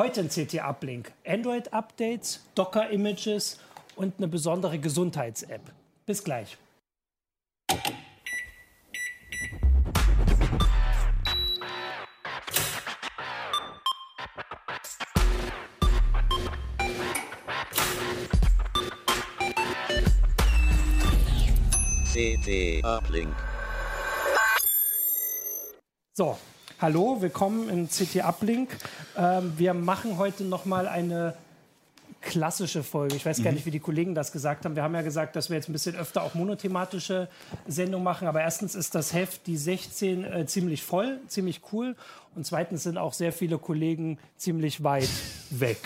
Heute ein CT-Uplink. Android-Updates, Docker-Images und eine besondere Gesundheits-App. Bis gleich. CT Uplink. So, hallo, willkommen im CT Uplink. Ähm, wir machen heute noch mal eine klassische Folge. Ich weiß gar nicht, wie die Kollegen das gesagt haben. Wir haben ja gesagt, dass wir jetzt ein bisschen öfter auch monothematische Sendungen machen. Aber erstens ist das Heft, die 16, äh, ziemlich voll, ziemlich cool. Und zweitens sind auch sehr viele Kollegen ziemlich weit weg.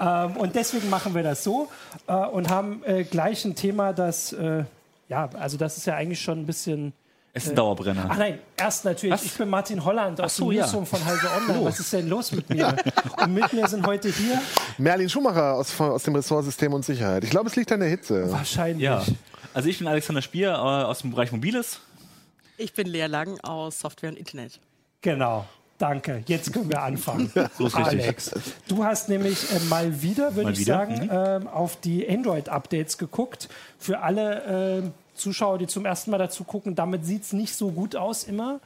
ähm, und deswegen machen wir das so äh, und haben äh, gleich ein Thema, das, äh, ja, also das ist ja eigentlich schon ein bisschen Es ist ein Dauerbrenner. Ach nein, erst natürlich. Was? Ich bin Martin Holland aus so, dem ja. Newsroom von Heise Online. Was ist denn los mit mir? Und mit mir sind heute hier Merlin Schumacher aus, aus dem Ressort System und Sicherheit. Ich glaube, es liegt an der Hitze. wahrscheinlich. Ja. Also ich bin Alexander Spier äh, aus dem Bereich Mobiles. Ich bin Lea Lang aus Software und Internet. Genau. Danke. Jetzt können wir anfangen. So ist richtig. Alex, du hast nämlich äh, mal wieder, würde ich wieder, sagen, mhm. ähm, auf die Android-Updates geguckt. Für alle ähm, Zuschauer, die zum ersten Mal dazu gucken, damit sieht es nicht so gut aus immer.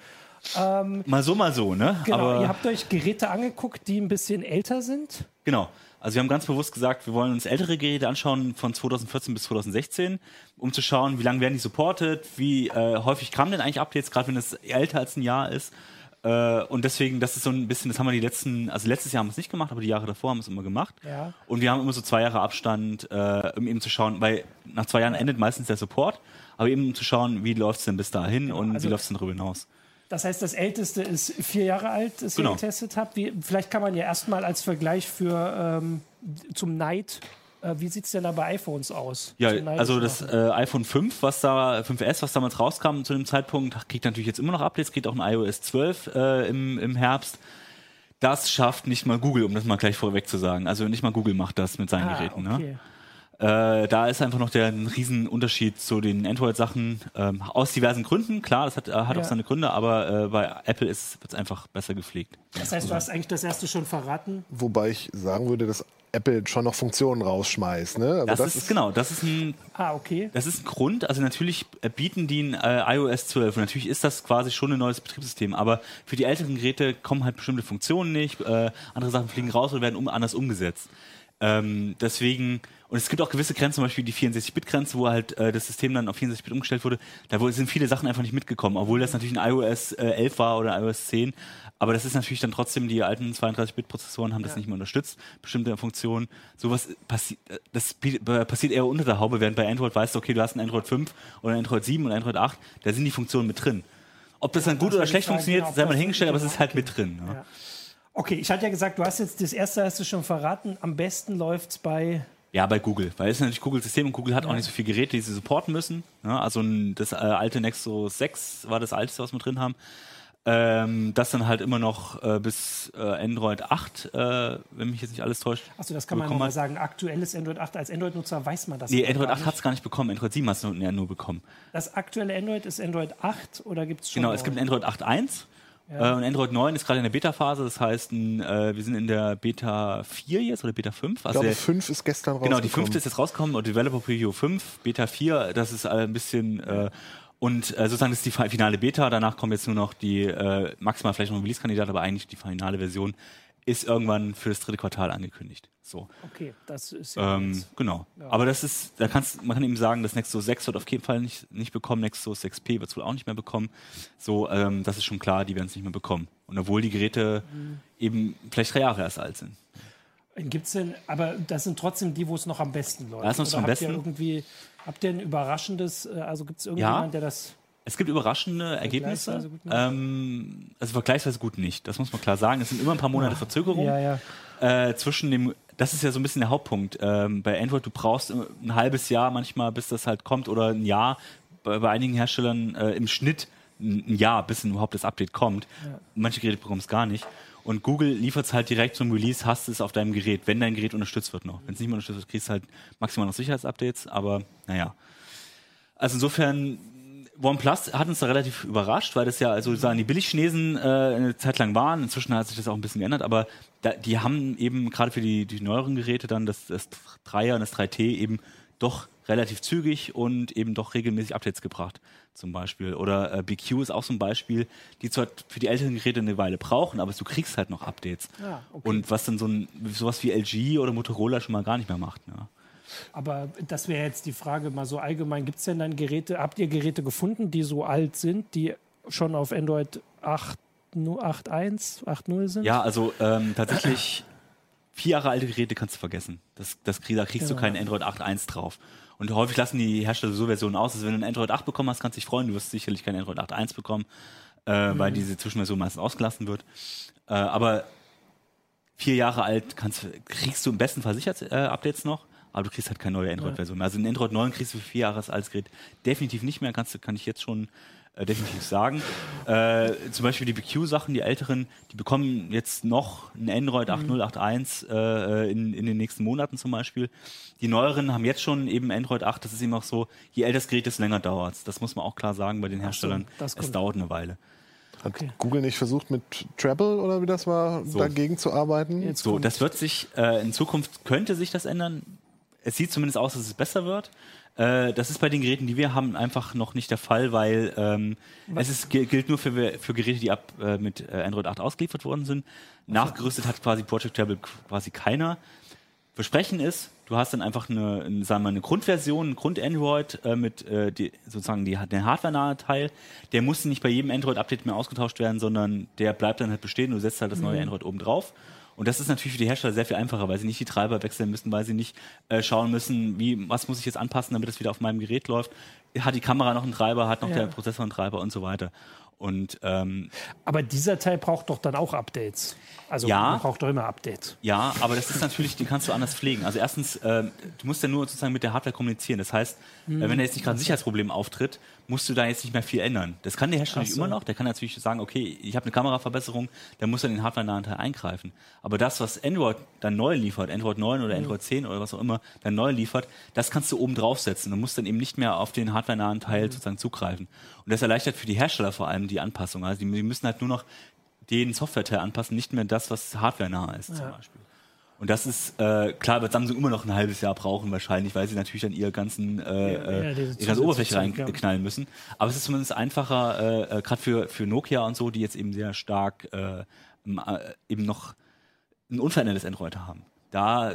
Mal so, mal so, ne? Genau, Aber ihr habt euch Geräte angeguckt, die ein bisschen älter sind. Genau. Also wir haben ganz bewusst gesagt, wir wollen uns ältere Geräte anschauen von 2014 bis 2016, um zu schauen, wie lange werden die supported, wie äh, häufig kamen denn eigentlich Updates, gerade wenn es älter als ein Jahr ist. Äh, und deswegen, das ist so ein bisschen, das haben wir die letzten, also letztes Jahr haben wir es nicht gemacht, aber die Jahre davor haben wir es immer gemacht. Ja. Und wir haben immer so zwei Jahre Abstand, äh, um eben zu schauen, weil nach zwei Jahren endet meistens der Support, aber eben um zu schauen, wie läuft es denn bis dahin und also- wie läuft es denn darüber hinaus. Das heißt, das älteste ist vier Jahre alt, das Genau. ihr getestet habt. Wie, vielleicht kann man ja erstmal als Vergleich für ähm, zum Night, äh, wie sieht es denn da bei iPhones aus? Ja, also das äh, iPhone 5, was da 5S, was damals rauskam zu dem Zeitpunkt, kriegt natürlich jetzt immer noch Updates, kriegt auch ein iOS 12 äh, im, im Herbst. Das schafft nicht mal Google, um das mal gleich vorweg zu sagen. Also nicht mal Google macht das mit seinen ah, Geräten. Ne? Äh, da ist einfach noch der ein Riesenunterschied zu den Android-Sachen. Ähm, aus diversen Gründen, klar, das hat, äh, hat Ja. auch seine Gründe, aber äh, bei Apple wird es einfach besser gepflegt. Das heißt, du hast eigentlich das erste schon verraten. Wobei ich sagen würde, dass Apple schon noch Funktionen rausschmeißt. Ne? Also Das, ist, genau, das ist ein Ah, okay. Das ist ein Grund, also natürlich bieten die ein äh, iOS 12 und natürlich ist das quasi schon ein neues Betriebssystem, aber für die älteren Geräte kommen halt bestimmte Funktionen nicht, äh, andere Sachen fliegen raus oder werden um, anders umgesetzt. Ähm, deswegen, und es gibt auch gewisse Grenzen, zum Beispiel die 64-Bit-Grenze, wo halt äh, das System dann auf 64-Bit umgestellt wurde, da sind viele Sachen einfach nicht mitgekommen, obwohl das natürlich ein iOS äh, 11 war oder iOS 10, aber das ist natürlich dann trotzdem, die alten 32-Bit-Prozessoren haben das nicht mehr unterstützt, bestimmte Funktionen. Sowas passi äh, das äh, passiert eher unter der Haube, während bei Android weißt du, okay, du hast ein Android 5 oder ein Android 7 oder ein Android 8, da sind die Funktionen mit drin. Ob das dann gut das oder schlecht fragen, funktioniert, genau, sei mal hingestellt, aber es genau, ist halt okay. mit drin. Ja. Ja. Okay, ich hatte ja gesagt, du hast jetzt das erste hast du schon verraten. Am besten läuft es bei. Ja, bei Google, weil es ist natürlich Google-System und Google hat auch nicht so viele Geräte, die sie supporten müssen. Ja, also ein, das äh, alte Nexus 6 war das alteste, was wir drin haben. Ähm, das dann halt immer noch äh, bis äh, Android 8, äh, wenn mich jetzt nicht alles täuscht. Achso, das kann man mal hat. sagen. Aktuelles Android 8. Als Android-Nutzer weiß man das. Nee, Android gar 8 nicht. hat es gar nicht bekommen. Android 7 hat es nur, ja, nur bekommen. Das aktuelle Android ist Android 8 oder gibt es schon? Genau, es gibt ein? Android 8.1 äh, und Android 9 ist gerade in der Beta-Phase. Das heißt, äh, wir sind in der Beta 4 jetzt oder Beta 5. Ich Also glaube, der, 5 ist gestern Genau, die rausgekommen. fünfte ist jetzt rausgekommen und Developer Preview 5, Beta 4, das ist ein bisschen äh, und äh, sozusagen das ist die fi- finale Beta, danach kommt jetzt nur noch die äh, maximal vielleicht noch ein Release-Kandidat, aber eigentlich die finale Version ist irgendwann für das dritte Quartal angekündigt. So. Okay, das ist ja Ähm, genau. Aber das ist, da kannst, man kann eben sagen, das Nexus 6 wird auf jeden Fall nicht, nicht bekommen, Nexus 6P wird es wohl auch nicht mehr bekommen. So, ähm, das ist schon klar, die werden es nicht mehr bekommen. Und obwohl die Geräte Mhm. eben vielleicht drei Jahre erst alt sind. Gibt's denn, aber das sind trotzdem die, wo es noch am besten läuft. Da ist noch am habt besten. Ihr irgendwie, habt ihr ein überraschendes, äh, also gibt es irgendjemand, der das. Es gibt überraschende Ergebnisse. Ähm, also vergleichsweise gut nicht. Das muss man klar sagen. Es sind immer ein paar Monate Verzögerung Ja, ja. äh, zwischen dem. Das ist ja so ein bisschen der Hauptpunkt. Ähm, bei Android, du brauchst ein halbes Jahr manchmal, bis das halt kommt, oder ein Jahr. Bei, bei einigen Herstellern äh, im Schnitt ein Jahr, bis überhaupt das Update kommt. Manche Geräte bekommen es gar nicht. Und Google liefert es halt direkt zum Release, hast es auf deinem Gerät, wenn dein Gerät unterstützt wird noch. Wenn es nicht mehr unterstützt wird, kriegst du halt maximal noch Sicherheitsupdates, aber naja. Also insofern OnePlus hat uns da relativ überrascht, weil das ja also sagen die Billigchinesen äh, eine Zeit lang waren. Inzwischen hat sich das auch ein bisschen geändert, aber da, die haben eben gerade für die, die neueren Geräte dann das, das 3er und das 3T eben doch relativ zügig und eben doch regelmäßig Updates gebracht, zum Beispiel. Oder äh, BQ ist auch so ein Beispiel, die zwar für die älteren Geräte eine Weile brauchen, aber du kriegst halt noch Updates. Ah, okay. Und was dann so ein sowas wie LG oder Motorola schon mal gar nicht mehr macht. Ne? Aber das wäre jetzt die Frage mal so allgemein. Gibt es denn dann Geräte, habt ihr Geräte gefunden, die so alt sind, die schon auf Android 8, 8.1, 8.0 sind? Ja, also ähm, tatsächlich vier Jahre alte Geräte kannst du vergessen. Das, das, da kriegst du Genau. keinen Android 8.1 drauf. Und häufig lassen die Hersteller so Versionen aus, dass wenn du ein Android 8 bekommen hast, kannst du dich freuen. Du wirst sicherlich kein Android 8.1 bekommen, äh, weil diese Zwischenversion meistens ausgelassen wird. Äh, aber vier Jahre alt kannst, du- kriegst du im besten Fall sicher äh, Updates noch, aber du kriegst halt keine neue Android-Version mehr. Also ein Android 9 kriegst du für vier Jahre altes Gerät definitiv nicht mehr, kannst, kann ich jetzt schon äh, definitiv sagen. Äh, zum Beispiel die BQ-Sachen, die älteren, die bekommen jetzt noch ein Android 8.0, 8.1 äh, in, in den nächsten Monaten zum Beispiel. Die neueren haben jetzt schon eben Android 8, das ist eben auch so, je älter das Gerät, desto länger dauert Das muss man auch klar sagen bei den Herstellern. das es dauert eine Weile. Hat Okay. Google nicht versucht, mit Treble oder wie das war, dagegen zu arbeiten? Jetzt So, kommt- das wird sich, äh, in Zukunft könnte sich das ändern. Es sieht zumindest aus, dass es besser wird. Äh, das ist bei den Geräten, die wir haben, einfach noch nicht der Fall, weil ähm, es ist, gil- gilt nur für, für Geräte, die ab äh, mit äh, Android 8 ausgeliefert worden sind. Nachgerüstet hat quasi Project Tablet quasi keiner. Versprechen ist, du hast dann einfach eine, sagen wir, eine Grundversion, ein Grund-Android äh, mit äh, die, sozusagen die, den hardware-nahen Teil. Der muss nicht bei jedem Android-Update mehr ausgetauscht werden, sondern der bleibt dann halt bestehen. Du setzt halt das neue Android oben drauf. Und das ist natürlich für die Hersteller sehr viel einfacher, weil sie nicht die Treiber wechseln müssen, weil sie nicht äh, schauen müssen, wie, was muss ich jetzt anpassen, damit es wieder auf meinem Gerät läuft. Hat die Kamera noch einen Treiber, hat noch Ja. der Prozessor einen Treiber und so weiter. Und ähm, Aber dieser Teil braucht doch dann auch Updates. Also Ja. braucht doch immer Updates. Ja, aber das ist natürlich, die kannst du anders pflegen. Also erstens, ähm, du musst ja nur sozusagen mit der Hardware kommunizieren. Das heißt, äh, wenn da jetzt nicht gerade ein Sicherheitsproblem auftritt, musst du da jetzt nicht mehr viel ändern. Das kann der Hersteller so. immer noch. Der kann natürlich sagen, okay, ich habe eine Kameraverbesserung, dann muss er den hardware-nahen Teil eingreifen. Aber das, was Android dann neu liefert, Android 9 oder Android 10 oder was auch immer, dann neu liefert, das kannst du oben draufsetzen. Du musst dann eben nicht mehr auf den hardware-nahen Teil sozusagen zugreifen. Und das erleichtert für die Hersteller vor allem die Anpassung. Also die, die müssen halt nur noch den Software-Teil anpassen, nicht mehr das, was hardware-nah ist zum Ja. Beispiel. Und das ist, äh, klar, wird Samsung immer noch ein halbes Jahr brauchen wahrscheinlich, weil sie natürlich dann ihre ganzen, äh, Ja, äh, ihre ganze Oberfläche ja. reinknallen müssen. Aber es ist zumindest einfacher, äh, äh, gerade für, für Nokia und so, die jetzt eben sehr stark äh, äh, eben noch ein unverändertes Android haben. Da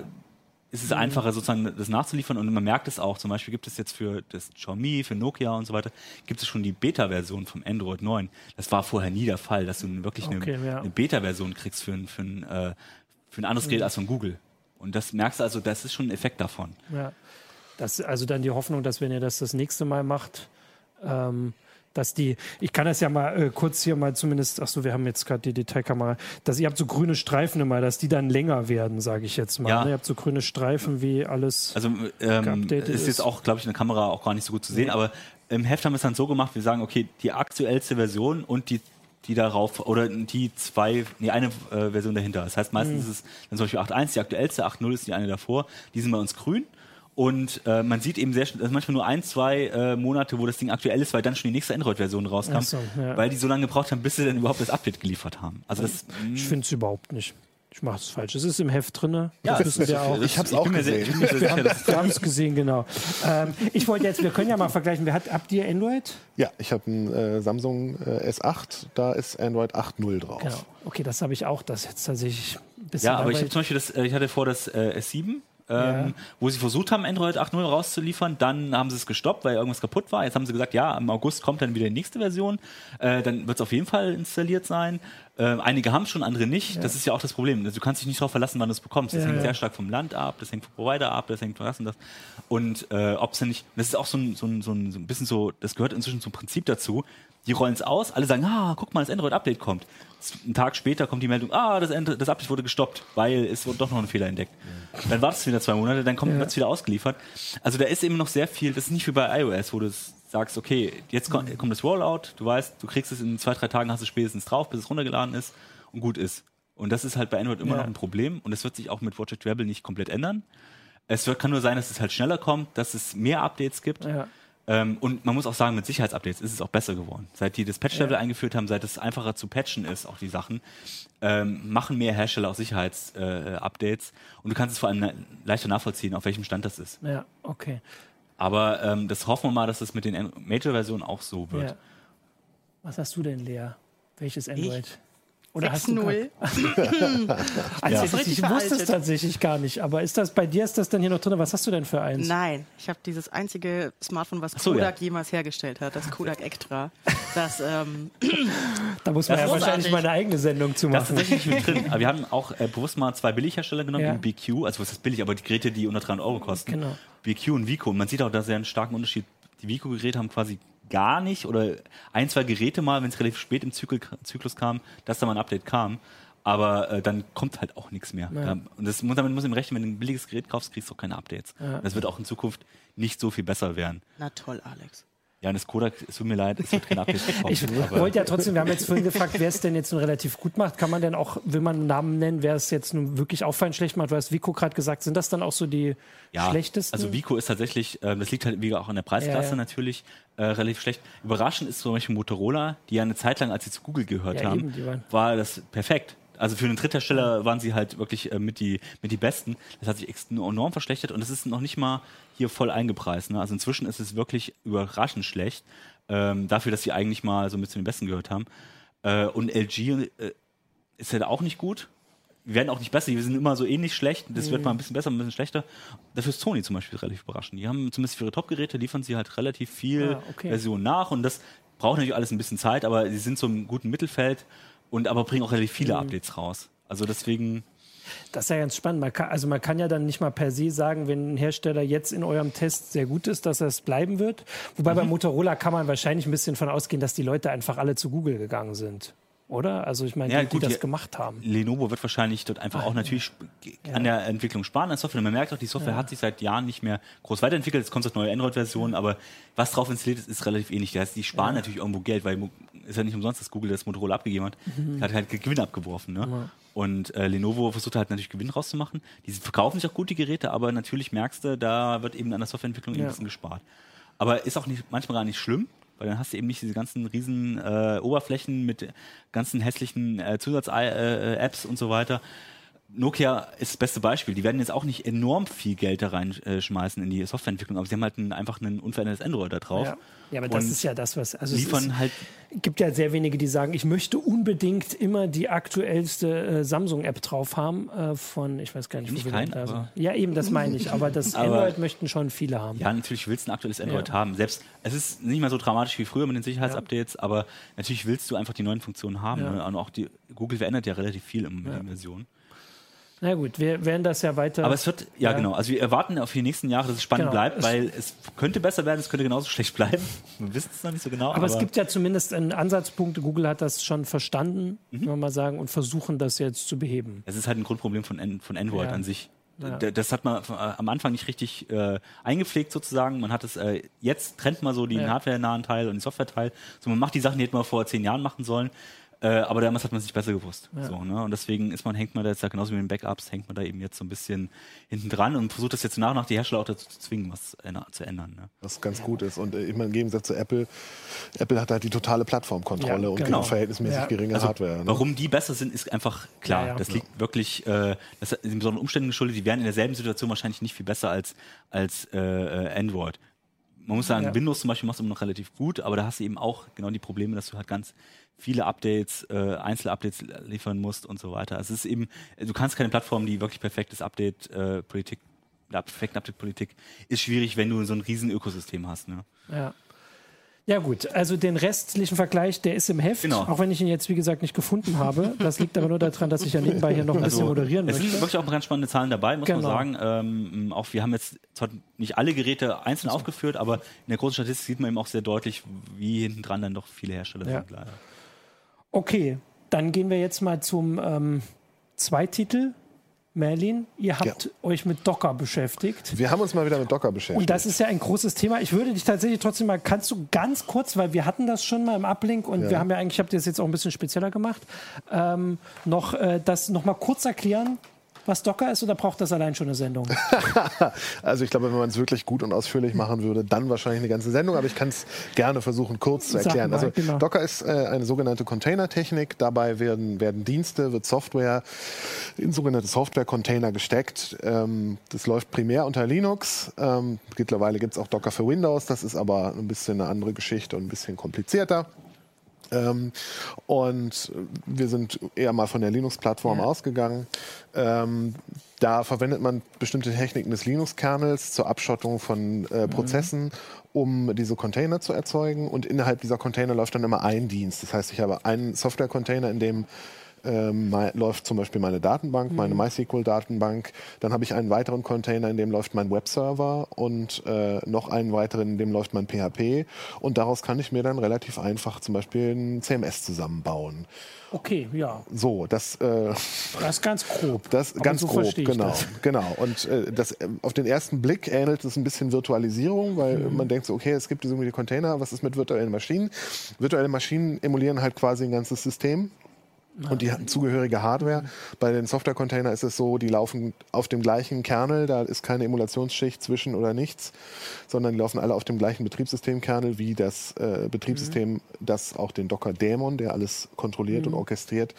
ist Mhm. es einfacher, sozusagen das nachzuliefern und man merkt es auch. Zum Beispiel gibt es jetzt für das Xiaomi, für Nokia und so weiter, gibt es schon die Beta-Version vom Android 9. Das war vorher nie der Fall, dass du wirklich Okay, eine, ja. eine Beta-Version kriegst für für ein, äh, für ein anderes Gerät als von Google. Und das merkst du also, das ist schon ein Effekt davon. Ja. Das, also dann die Hoffnung, dass wenn ihr das das nächste Mal macht, ähm, dass die, ich kann das ja mal äh, kurz hier mal zumindest, ach so, wir haben jetzt gerade die Detailkamera, dass ihr habt so grüne Streifen immer, dass die dann länger werden, sage ich jetzt mal. Ja. ne? Ihr habt so grüne Streifen wie alles. Also ähm, ist jetzt auch, glaube ich, in der Kamera auch gar nicht so gut zu sehen, aber im Heft haben wir es dann so gemacht, wir sagen, okay, die aktuellste Version und die die darauf oder die zwei, nee, eine äh, Version dahinter. Das heißt, meistens Mhm. ist es dann zum Beispiel 8.1, die aktuellste, 8.0 ist die eine davor, die sind bei uns grün. Und äh, man sieht eben sehr schnell, also manchmal nur ein, zwei äh, Monate, wo das Ding aktuell ist, weil dann schon die nächste Android-Version rauskam, so, ja. weil die so lange gebraucht haben, bis sie dann überhaupt das Update geliefert haben. Also das, ich finde es überhaupt nicht. Ich mache es falsch. Es ist im Heft drin. ja, das wissen wir auch. Ich hab's bin auch gesehen. Wir haben es gesehen, genau. Ähm, ich wollte jetzt, wir können ja mal vergleichen. Wer hat, habt ihr Android? Ja, ich habe einen äh, Samsung äh, S8, da ist Android 8.0 drauf. Genau. Okay, das habe ich auch. Das jetzt tatsächlich ein bisschen. Ja, aber ich habe zum Beispiel das, äh, ich hatte vor das äh, S7, ähm, Ja. wo sie versucht haben, Android 8.0 rauszuliefern. Dann haben sie es gestoppt, weil irgendwas kaputt war. Jetzt haben sie gesagt, ja, im August kommt dann wieder die nächste Version. Äh, dann wird es auf jeden Fall installiert sein. Äh, einige haben schon, andere nicht. Das ist ja auch das Problem. Also, du kannst dich nicht darauf verlassen, wann du es bekommst. Das Ja, hängt ja. sehr stark vom Land ab, das hängt vom Provider ab, das hängt von das und das. Und äh, ob es nicht, das ist auch so ein, so, ein, so, ein, so ein bisschen so, das gehört inzwischen zum Prinzip dazu. Die rollen es aus, alle sagen, ah, guck mal, das Android-Update kommt. Einen Tag später kommt die Meldung, ah, das, das Update wurde gestoppt, weil es wurde doch noch ein Fehler entdeckt. Dann wartest du wieder zwei Monate, dann kommt Ja. es wieder ausgeliefert. Also da ist eben noch sehr viel, das ist nicht wie bei iOS, wo du sagst, okay, jetzt kommt, kommt das Rollout, du weißt, du kriegst es in zwei, drei Tagen, hast du spätestens drauf, bis es runtergeladen ist und gut ist. Und das ist halt bei Android immer Ja. noch ein Problem und das wird sich auch mit Watch It Rebel nicht komplett ändern. Es wird, kann nur sein, dass es halt schneller kommt, dass es mehr Updates gibt. Ja. Ähm, und man muss auch sagen, mit Sicherheitsupdates ist es auch besser geworden. Seit die das Patch-Level Ja. eingeführt haben, seit es einfacher zu patchen ist, auch die Sachen, ähm, machen mehr Hersteller auch Sicherheitsupdates. Äh, Updates. und du kannst es vor allem na- leichter nachvollziehen, auf welchem Stand das ist. Ja, okay. Aber ähm, das hoffen wir mal, dass es mit den Major-Versionen auch so wird. Ja. Was hast du denn, Lea? Welches Android? Oder hast du 6.0. Also Ja. ich, wusste es tatsächlich gar nicht. Aber ist das bei dir ist das dann hier noch drin? Was hast du denn für eins? Nein, ich habe dieses einzige Smartphone, was so, Kodak ja. jemals hergestellt hat, das Kodak Extra. Das, ähm, Da muss man ja wahrscheinlich großartig. mal eine eigene Sendung zu Das ist machen. tatsächlich mit drin. Aber wir haben auch äh, bewusst mal zwei Billighersteller genommen, Ja. BQ, also was ist billig, aber die Geräte, die unter 300 Euro kosten. Genau. BQ und Vico. Und man sieht auch, dass er einen starken Unterschied. Die Vico-Geräte haben quasi gar nicht oder ein, zwei Geräte mal, wenn es relativ spät im Zyklus, Zyklus kam, dass da mal ein Update kam. Aber äh, dann kommt halt auch nichts mehr. Ja. Ähm, Und das, muss- damit muss man rechnen, wenn du ein billiges Gerät kaufst, kriegst du auch keine Updates. Das wird auch in Zukunft nicht so viel besser werden. na toll, Alex. Ja, und das Kodak, es tut mir leid, es wird keine Updates Ich bekommen. aber- wollte ja trotzdem, wir haben jetzt vorhin gefragt, wer es denn jetzt nun relativ gut macht. Kann man denn auch, will man einen Namen nennen, wer es jetzt nun wirklich auffallend schlecht macht? Du hast Vico gerade gesagt, sind das dann auch so die schlechtesten? Also Vico ist tatsächlich, ähm, das liegt halt wie auch an der Preisklasse Ja, ja. natürlich, äh, relativ schlecht. Überraschend ist zum Beispiel Motorola, die ja eine Zeit lang, als sie zu Google gehört Ja, haben, eben, war das perfekt. Also für einen Dritthersteller waren sie halt wirklich äh, mit, die, mit die Besten. Das hat sich enorm verschlechtert und es ist noch nicht mal hier voll eingepreist. Ne? Also inzwischen ist es wirklich überraschend schlecht, ähm, dafür, dass sie eigentlich mal so mit zu den Besten gehört haben. Äh, und LG äh, ist halt auch nicht gut. Wir werden auch nicht besser, wir sind immer so ähnlich schlecht. Das Mhm. wird mal ein bisschen besser, ein bisschen schlechter. Dafür ist Sony zum Beispiel relativ überraschend. Die haben zumindest für ihre Top-Geräte liefern sie halt relativ viel Ah, okay. Version nach und das braucht natürlich alles ein bisschen Zeit, aber sie sind so im guten Mittelfeld und aber bringen auch relativ Mhm. viele Updates raus. Also deswegen, Das ist ja ganz spannend. Man kann, also man kann ja dann nicht mal per se sagen, wenn ein Hersteller jetzt in eurem Test sehr gut ist, dass er es bleiben wird. Wobei Mhm. bei Motorola kann man wahrscheinlich ein bisschen von ausgehen, dass die Leute einfach alle zu Google gegangen sind. Oder? Also ich meine, Ja, die, gut, die das gemacht haben. Lenovo wird wahrscheinlich dort einfach auch natürlich sp- an der Entwicklung sparen an Software. Man merkt auch, die Software hat sich seit Jahren nicht mehr groß weiterentwickelt. Es kommt jetzt neue Android-Versionen, aber was drauf installiert ist, ist relativ ähnlich. Das heißt, die sparen natürlich irgendwo Geld, weil ist ja nicht umsonst, dass Google das Motorola abgegeben hat. Mhm. Hat halt Gewinn abgeworfen. Ne? Und äh, Lenovo versucht halt natürlich Gewinn rauszumachen. Die verkaufen sich auch gut, die Geräte, aber natürlich merkst du, da wird eben an der Softwareentwicklung eben Ja. ein bisschen gespart. Aber ist auch nicht, manchmal gar nicht schlimm, weil dann hast du eben nicht diese ganzen riesen äh, Oberflächen mit ganzen hässlichen äh, Zusatz-Apps äh, Apps und so weiter. Nokia ist das beste Beispiel. Die werden jetzt auch nicht enorm viel Geld da reinschmeißen in die Softwareentwicklung, aber sie haben halt ein, einfach ein unverändertes Android da drauf. Ja. ja, aber das ist ja das, was. Also es liefern ist, halt gibt ja sehr wenige, die sagen, ich möchte unbedingt immer die aktuellste äh, Samsung-App drauf haben äh, von, ich weiß gar nicht, wir kein, da sind. Ja, eben, das meine ich. Aber das Aber- Android möchten schon viele haben. Ja, natürlich willst du ein aktuelles Android Ja. haben. Selbst es ist nicht mehr so dramatisch wie früher mit den Sicherheitsupdates, aber natürlich willst du einfach die neuen Funktionen haben. Ja. Ne? Und auch die Google verändert ja relativ viel in den Versionen. Na gut, wir werden das ja weiter. Aber es wird, ja, Ja. genau. Also wir erwarten auf die nächsten Jahre, dass es spannend Genau. bleibt, weil es könnte besser werden, es könnte genauso schlecht bleiben. Wir wissen es noch nicht so genau. aber, es gibt ja zumindest einen Ansatzpunkt. Google hat das schon verstanden, Mhm. kann man mal sagen, und versuchen das jetzt zu beheben. Es ist halt ein Grundproblem von, von Android Ja. an sich. Ja. Das hat man äh, am Anfang nicht richtig äh, eingepflegt sozusagen. Man hat es äh, jetzt trennt man so den Ja. hardware-nahen Teil und den Software-Teil. So man macht die Sachen, die hätte man vor zehn Jahren machen sollen. Äh, aber damals hat man es nicht besser gewusst. So, ne? Und deswegen ist man, hängt man da jetzt da genauso wie mit den Backups, hängt man da eben jetzt so ein bisschen hinten dran und versucht das jetzt nach und nach die Hersteller auch dazu zu zwingen, was änder- zu ändern. Ne? Was ganz gut ist. Und äh, ich meine, im Gegensatz zu Apple, Apple hat halt die totale Plattformkontrolle Ja, und genau. verhältnismäßig Ja. geringe Also, Hardware. Ne? Warum die besser sind, ist einfach klar. Ja, ja. Das liegt wirklich, äh, das ist in besonderen Umständen geschuldet. Die wären in derselben Situation wahrscheinlich nicht viel besser als, als äh, äh, Android. Man muss sagen, Ja. Windows zum Beispiel macht es immer noch relativ gut, aber da hast du eben auch genau die Probleme, dass du halt ganz viele Updates, äh, Einzelupdates liefern musst und so weiter. Also es ist eben, du kannst keine Plattform, die wirklich perfektes Update-Politik, ja, perfekte Update-Politik, ist schwierig, wenn du so ein riesen Ökosystem hast. Ne? Ja. Ja gut, also den restlichen Vergleich, der ist im Heft, Genau. auch wenn ich ihn jetzt wie gesagt nicht gefunden habe. Das liegt aber nur daran, dass ich ja nebenbei hier noch ein bisschen moderieren Also, es sind möchte. wirklich auch ganz spannende Zahlen dabei, muss Genau. man sagen. Ähm, auch wir haben jetzt zwar nicht alle Geräte einzeln aufgeführt, aber in der großen Statistik sieht man eben auch sehr deutlich, wie hinten dran dann doch viele Hersteller Ja. sind leider. Okay, dann gehen wir jetzt mal zum ähm, Zweititel. Merlin, ihr habt euch mit Docker beschäftigt. Wir haben uns mal wieder mit Docker beschäftigt. Und das ist ja ein großes Thema. Ich würde dich tatsächlich trotzdem mal, kannst du ganz kurz, weil wir hatten das schon mal im Uplink und Ja. wir haben ja eigentlich, ich habe das jetzt auch ein bisschen spezieller gemacht, ähm, noch äh, das noch mal kurz erklären, was Docker ist, oder braucht das allein schon eine Sendung? also ich glaube, wenn man es wirklich gut und ausführlich machen würde, dann wahrscheinlich eine ganze Sendung, aber ich kann es gerne versuchen, kurz zu erklären. mal, also genau. Docker ist äh, eine sogenannte Containertechnik. Dabei werden, werden Dienste, wird Software in sogenannte Software-Container gesteckt. Ähm, das läuft primär unter Linux. Ähm, mittlerweile gibt es auch Docker für Windows. Das ist aber ein bisschen eine andere Geschichte und ein bisschen komplizierter. Ähm, und wir sind eher mal von der Linux-Plattform Ja. ausgegangen. Ähm, da verwendet man bestimmte Techniken des Linux-Kernels zur Abschottung von äh, Prozessen, um diese Container zu erzeugen. Und innerhalb dieser Container läuft dann immer ein Dienst. Das heißt, ich habe einen Software-Container, in dem ähm, läuft zum Beispiel meine Datenbank, meine MySQL-Datenbank. Dann habe ich einen weiteren Container, in dem läuft mein Webserver und äh, noch einen weiteren, in dem läuft mein PHP. Und daraus kann ich mir dann relativ einfach zum Beispiel ein CMS zusammenbauen. Okay, ja, So, das, äh, das ist ganz grob. das Aber ganz so grob, genau, das. genau. Und äh, das äh, auf den ersten Blick ähnelt es ein bisschen Virtualisierung, weil Mhm. man denkt so, okay, es gibt diese irgendwie Container, was ist mit virtuellen Maschinen? Virtuelle Maschinen emulieren halt quasi ein ganzes System. Und die hatten zugehörige Hardware. Bei den Software-Container ist es so, die laufen auf dem gleichen Kernel, da ist keine Emulationsschicht zwischen oder nichts, sondern die laufen alle auf dem gleichen Betriebssystemkernel wie das äh, Betriebssystem, das auch den Docker-Daemon, der alles kontrolliert und orchestriert,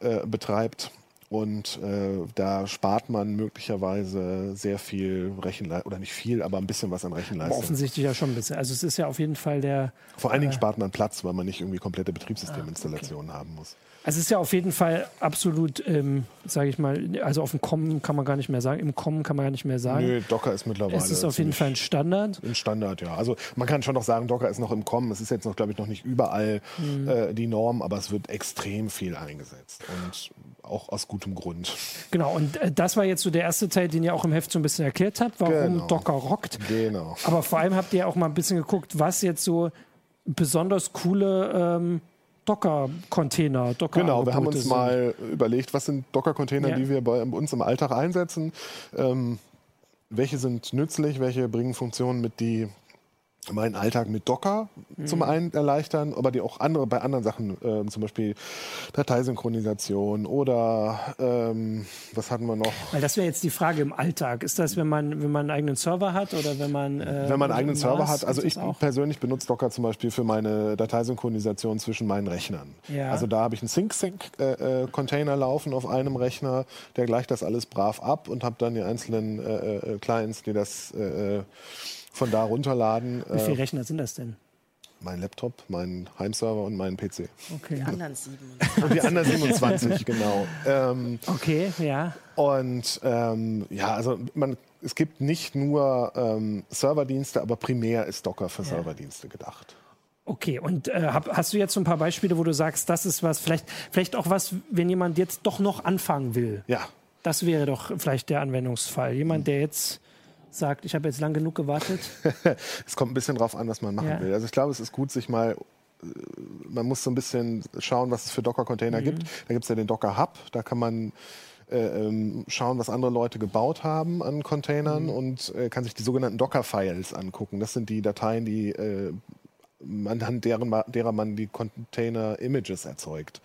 äh, betreibt. Und äh, da spart man möglicherweise sehr viel Rechenleistung, oder nicht viel, aber ein bisschen was an Aber Rechenleistung. offensichtlich ja schon ein bisschen. Also es ist ja auf jeden Fall der, Vor allen Dingen spart man Platz, weil man nicht irgendwie komplette Betriebssysteminstallationen haben muss. Also es ist ja auf jeden Fall absolut, ähm, sage ich mal, also auf dem Kommen kann man gar nicht mehr sagen, im Kommen kann man gar nicht mehr sagen. Nö, Docker ist mittlerweile. es ist auf jeden Fall ein Standard. Ein Standard, ja. Also man kann schon noch sagen, Docker ist noch im Kommen. Es ist jetzt noch, glaube ich, noch nicht überall Mhm. äh, die Norm, aber es wird extrem viel eingesetzt. Und auch aus gutem Grund. Genau, und äh, das war jetzt so der erste Teil, den ihr auch im Heft so ein bisschen erklärt habt, warum Genau. Docker rockt. Genau. Aber vor allem habt ihr auch mal ein bisschen geguckt, was jetzt so besonders coole ähm, Docker-Container, Docker Genau, wir haben uns sind. mal überlegt, was sind Docker-Container, Ja. die wir bei uns im Alltag einsetzen. Ähm, welche sind nützlich, welche bringen Funktionen mit, die meinen Alltag mit Docker Mhm. zum einen erleichtern, aber die auch andere bei anderen Sachen, ähm, zum Beispiel Dateisynchronisation oder ähm, was hatten wir noch? Weil das wäre jetzt die Frage im Alltag. Ist das, wenn man, wenn man einen eigenen Server hat oder wenn man. Äh, Wenn man einen eigenen Server hat, also ich persönlich benutze Docker zum Beispiel für meine Dateisynchronisation zwischen meinen Rechnern. Ja. Also da habe ich einen Sync-Sync-Container laufen auf einem Rechner, der gleicht das alles brav ab und habe dann die einzelnen äh, äh, Clients, die das äh, äh, von da runterladen. Wie viele Äh, Rechner sind das denn? mein Laptop, mein Heimserver und mein PC. Okay. Die anderen sieben. Und die anderen 27, genau. Ähm, Okay, ja. Und ähm, ja, also man, es gibt nicht nur ähm, Serverdienste, aber primär ist Docker für Serverdienste gedacht. Okay, und äh, hab, hast du jetzt so ein paar Beispiele, wo du sagst, das ist was, vielleicht, vielleicht auch was, wenn jemand jetzt doch noch anfangen will? Ja, Das wäre doch vielleicht der Anwendungsfall. Jemand, der jetzt sagt, ich habe jetzt lang genug gewartet. es kommt ein bisschen drauf an, was man machen Ja. will. Also ich glaube, es ist gut, sich mal äh, man muss so ein bisschen schauen, was es für Docker-Container gibt. Da gibt es ja den Docker Hub, da kann man äh, ähm, schauen, was andere Leute gebaut haben an Containern und äh, kann sich die sogenannten Docker-Files angucken. Das sind die Dateien, die äh, anhand deren, derer man die Container-Images erzeugt.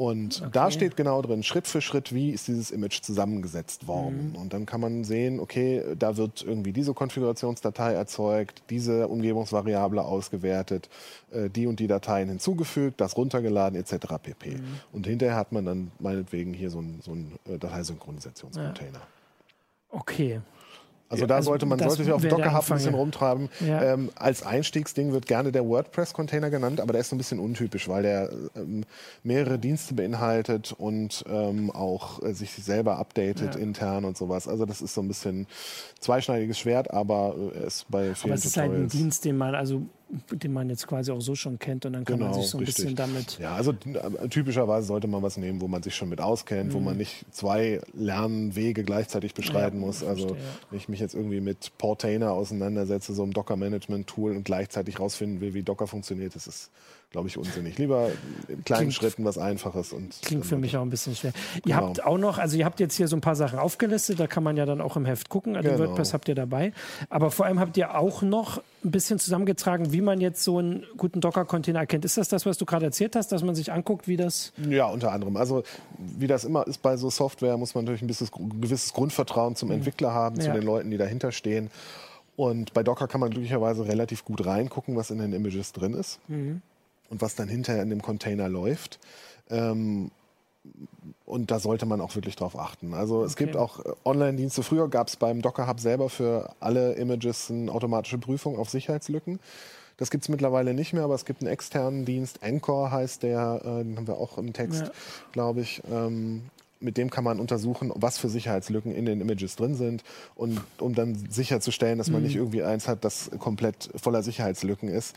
Und da steht genau drin, Schritt für Schritt, wie ist dieses Image zusammengesetzt worden. Und dann kann man sehen, okay, da wird irgendwie diese Konfigurationsdatei erzeugt, diese Umgebungsvariable ausgewertet, äh, die und die Dateien hinzugefügt, das runtergeladen etc. pp. Und hinterher hat man dann meinetwegen hier so einen so einen, äh, Dateisynchronisationscontainer. Okay. Also da Also sollte man sollte sich auf Docker Hub ein bisschen ja. rumtreiben. Ja. Ähm, als Einstiegsding wird gerne der WordPress-Container genannt, aber der ist so ein bisschen untypisch, weil der ähm, mehrere Dienste beinhaltet und ähm, auch äh, sich selber updatet Ja. intern und sowas. Also das ist so ein bisschen zweischneidiges Schwert, aber äh, ist bei vielen Aber es ist halt ein. Dienst, den man, also, den man jetzt quasi auch so schon kennt und dann kann man Genau, sich so ein richtig. bisschen damit. Ja, also äh, typischerweise sollte man was nehmen, wo man sich schon mit auskennt, wo Mhm. man nicht zwei Lernwege gleichzeitig beschreiten muss. Also verstehe, ja. wenn ich mich jetzt irgendwie mit Portainer auseinandersetze, so einem Docker-Management-Tool und gleichzeitig rausfinden will, wie Docker funktioniert, das ist glaube ich, unsinnig. Lieber in kleinen Klingt- Schritten was Einfaches und Klingt für mich auch ein bisschen schwer. Ihr Genau. habt auch noch, also ihr habt jetzt hier so ein paar Sachen aufgelistet, da kann man ja dann auch im Heft gucken. Also Genau. WordPress habt ihr dabei. Aber vor allem habt ihr auch noch ein bisschen zusammengetragen, wie man jetzt so einen guten Docker-Container erkennt. Ist das das, was du gerade erzählt hast, dass man sich anguckt, wie das. Ja, unter anderem. Also wie das immer ist bei so Software, muss man natürlich ein bisschen, ein gewisses Grundvertrauen zum Entwickler haben, zu Ja. den Leuten, die dahinter stehen. Und bei Docker kann man glücklicherweise relativ gut reingucken, was in den Images drin ist und was dann hinterher in dem Container läuft. Ähm, und da sollte man auch wirklich drauf achten. Also es Okay. gibt auch äh, Online-Dienste. Früher gab es beim Docker Hub selber für alle Images eine automatische Prüfung auf Sicherheitslücken. Das gibt es mittlerweile nicht mehr, aber es gibt einen externen Dienst, Anchor heißt der, äh, den haben wir auch im Text, Ja. glaube ich. Ähm, mit dem kann man untersuchen, was für Sicherheitslücken in den Images drin sind und um dann sicherzustellen, dass man nicht irgendwie eins hat, das komplett voller Sicherheitslücken ist.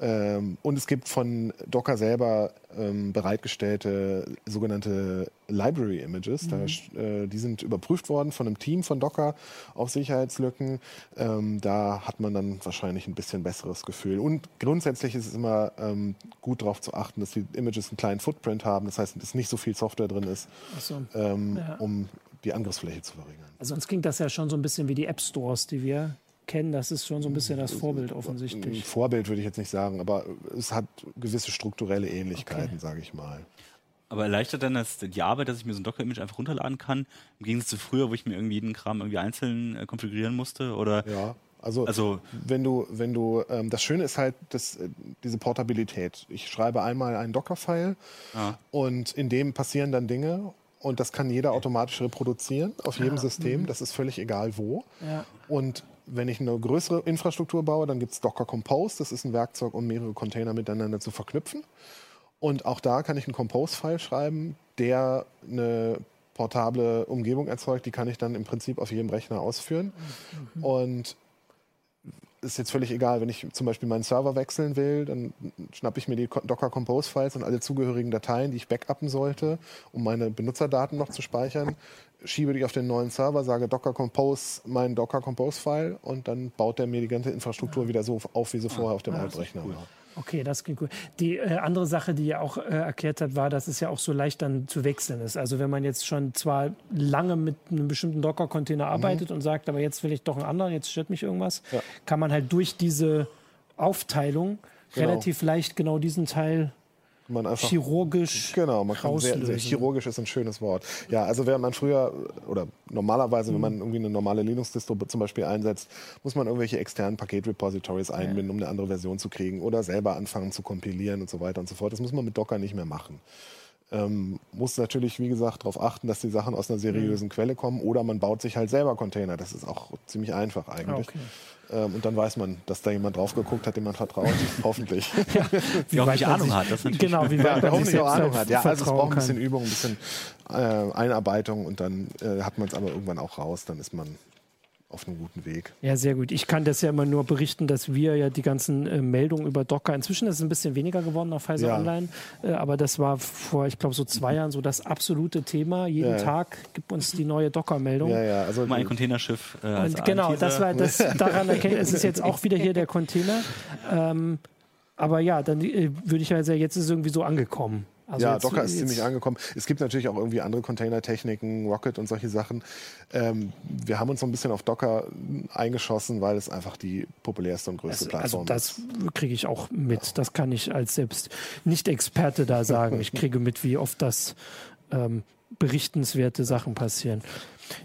Ähm, und es gibt von Docker selber ähm, bereitgestellte sogenannte Library Images. Da, äh, die sind überprüft worden von einem Team von Docker auf Sicherheitslücken. Ähm, da hat man dann wahrscheinlich ein bisschen besseres Gefühl. Und grundsätzlich ist es immer ähm, gut darauf zu achten, dass die Images einen kleinen Footprint haben. Das heißt, dass nicht so viel Software drin ist, Achso. ähm, Ja. um die Angriffsfläche zu verringern. Also sonst klingt das ja schon so ein bisschen wie die App Stores, die wir kennen. Das ist schon so ein bisschen das Vorbild offensichtlich. Vorbild würde ich jetzt nicht sagen, aber es hat gewisse strukturelle Ähnlichkeiten, sage ich mal. Aber erleichtert dann das, die Arbeit, dass ich mir so ein Docker-Image einfach runterladen kann, im Gegensatz zu früher, wo ich mir irgendwie jeden Kram irgendwie einzeln äh, konfigurieren musste? Oder Ja, also, also wenn du, wenn du, ähm, das Schöne ist halt dass, äh, diese Portabilität. Ich schreibe einmal einen Docker-File Ja. und in dem passieren dann Dinge und das kann jeder automatisch reproduzieren auf jedem System. Das ist völlig egal wo. Ja. Und wenn ich eine größere Infrastruktur baue, dann gibt es Docker Compose. Das ist ein Werkzeug, um mehrere Container miteinander zu verknüpfen. Und auch da kann ich einen Compose-File schreiben, der eine portable Umgebung erzeugt. Die kann ich dann im Prinzip auf jedem Rechner ausführen. Und ist jetzt völlig egal, wenn ich zum Beispiel meinen Server wechseln will, dann schnappe ich mir die Docker Compose Files und alle zugehörigen Dateien, die ich backuppen sollte, um meine Benutzerdaten noch zu speichern, schiebe die auf den neuen Server, sage Docker Compose mein Docker Compose File und dann baut er mir die ganze Infrastruktur wieder so auf, wie sie vorher auf dem Altrechner war. Okay, das klingt gut. Die äh, andere Sache, die ihr auch äh, erklärt hat, war, dass es ja auch so leicht dann zu wechseln ist. Also wenn man jetzt schon zwar lange mit einem bestimmten Docker-Container arbeitet und sagt, aber jetzt will ich doch einen anderen, jetzt stört mich irgendwas, Ja. kann man halt durch diese Aufteilung Genau. relativ leicht genau diesen Teil Man einfach chirurgisch Genau, man kann sehr, sehr chirurgisch ist ein schönes Wort. Ja, also während man früher oder normalerweise, Mhm. wenn man irgendwie eine normale Linux-Distro zum Beispiel einsetzt, muss man irgendwelche externen Paketrepositories einbinden, um eine andere Version zu kriegen oder selber anfangen zu kompilieren und so weiter und so fort. Das muss man mit Docker nicht mehr machen. Ähm, muss natürlich, wie gesagt, darauf achten, dass die Sachen aus einer Mhm. seriösen Quelle kommen oder man baut sich halt selber Container. Das ist auch ziemlich einfach eigentlich. Ah, okay. Ähm, und dann weiß man, dass da jemand drauf geguckt hat, dem man vertraut. Hoffentlich. Wie Der auch nicht Ahnung sich- hat, das Genau, wie Ja, weit der man sich auch Ahnung hat. Ja, also es braucht ein bisschen. Übung, ein bisschen äh, Einarbeitung und dann äh, hat man es aber irgendwann auch raus. Dann ist man auf einem guten Weg. Ja, sehr gut. Ich kann das ja immer nur berichten, dass wir ja die ganzen äh, Meldungen über Docker, inzwischen ist es ein bisschen weniger geworden auf Pfizer Ja. Online, äh, aber das war vor, ich glaube, so zwei Jahren so das absolute Thema. Jeden Ja, ja. Tag gibt uns die neue Docker-Meldung. Ja, ja, also mal ein Containerschiff. Äh, als Und genau, das war das daran erkennen, es ist jetzt auch wieder hier der Container. Ähm, aber ja, dann äh, würde ich ja sagen, jetzt ist es irgendwie so angekommen. Also ja, Docker ist ziemlich angekommen. Es gibt natürlich auch irgendwie andere Containertechniken, Rocket und solche Sachen. Ähm, wir haben uns so ein bisschen auf Docker eingeschossen, weil es einfach die populärste und größte Also, Plattform also ist. das kriege ich auch mit. Das kann ich als selbst Nicht-Experte da sagen. Ich kriege mit, wie oft das ähm, berichtenswerte Sachen passieren.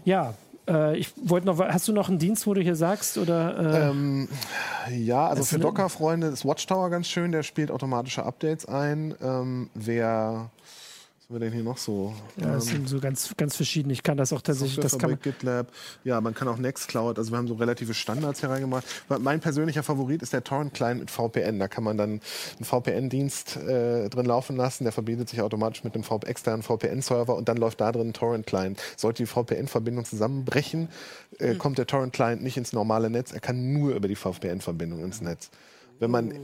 Ja, äh, ich wollte noch, hast du noch einen Dienst, wo du hier sagst? Oder, äh, Ähm, ja, also für Docker-Freunde ist Watchtower ganz schön. Der spielt automatische Updates ein. Ähm, wer, haben wir denn hier noch so? ja, das Ähm, sind so ganz, ganz verschieden. Ich kann das auch tatsächlich, das kann man, GitLab. Ja, man kann auch Nextcloud. Also wir haben so relative Standards hier reingemacht. Mein persönlicher Favorit ist der Torrent-Client mit VPN. Da kann man dann einen VPN-Dienst äh, drin laufen lassen. Der verbindet sich automatisch mit v externen VPN-Server und dann läuft da drin ein Torrent-Client. Sollte die VPN-Verbindung zusammenbrechen, äh, kommt der Torrent-Client nicht ins normale Netz. Er kann nur über die VPN-Verbindung ins Netz. Wenn man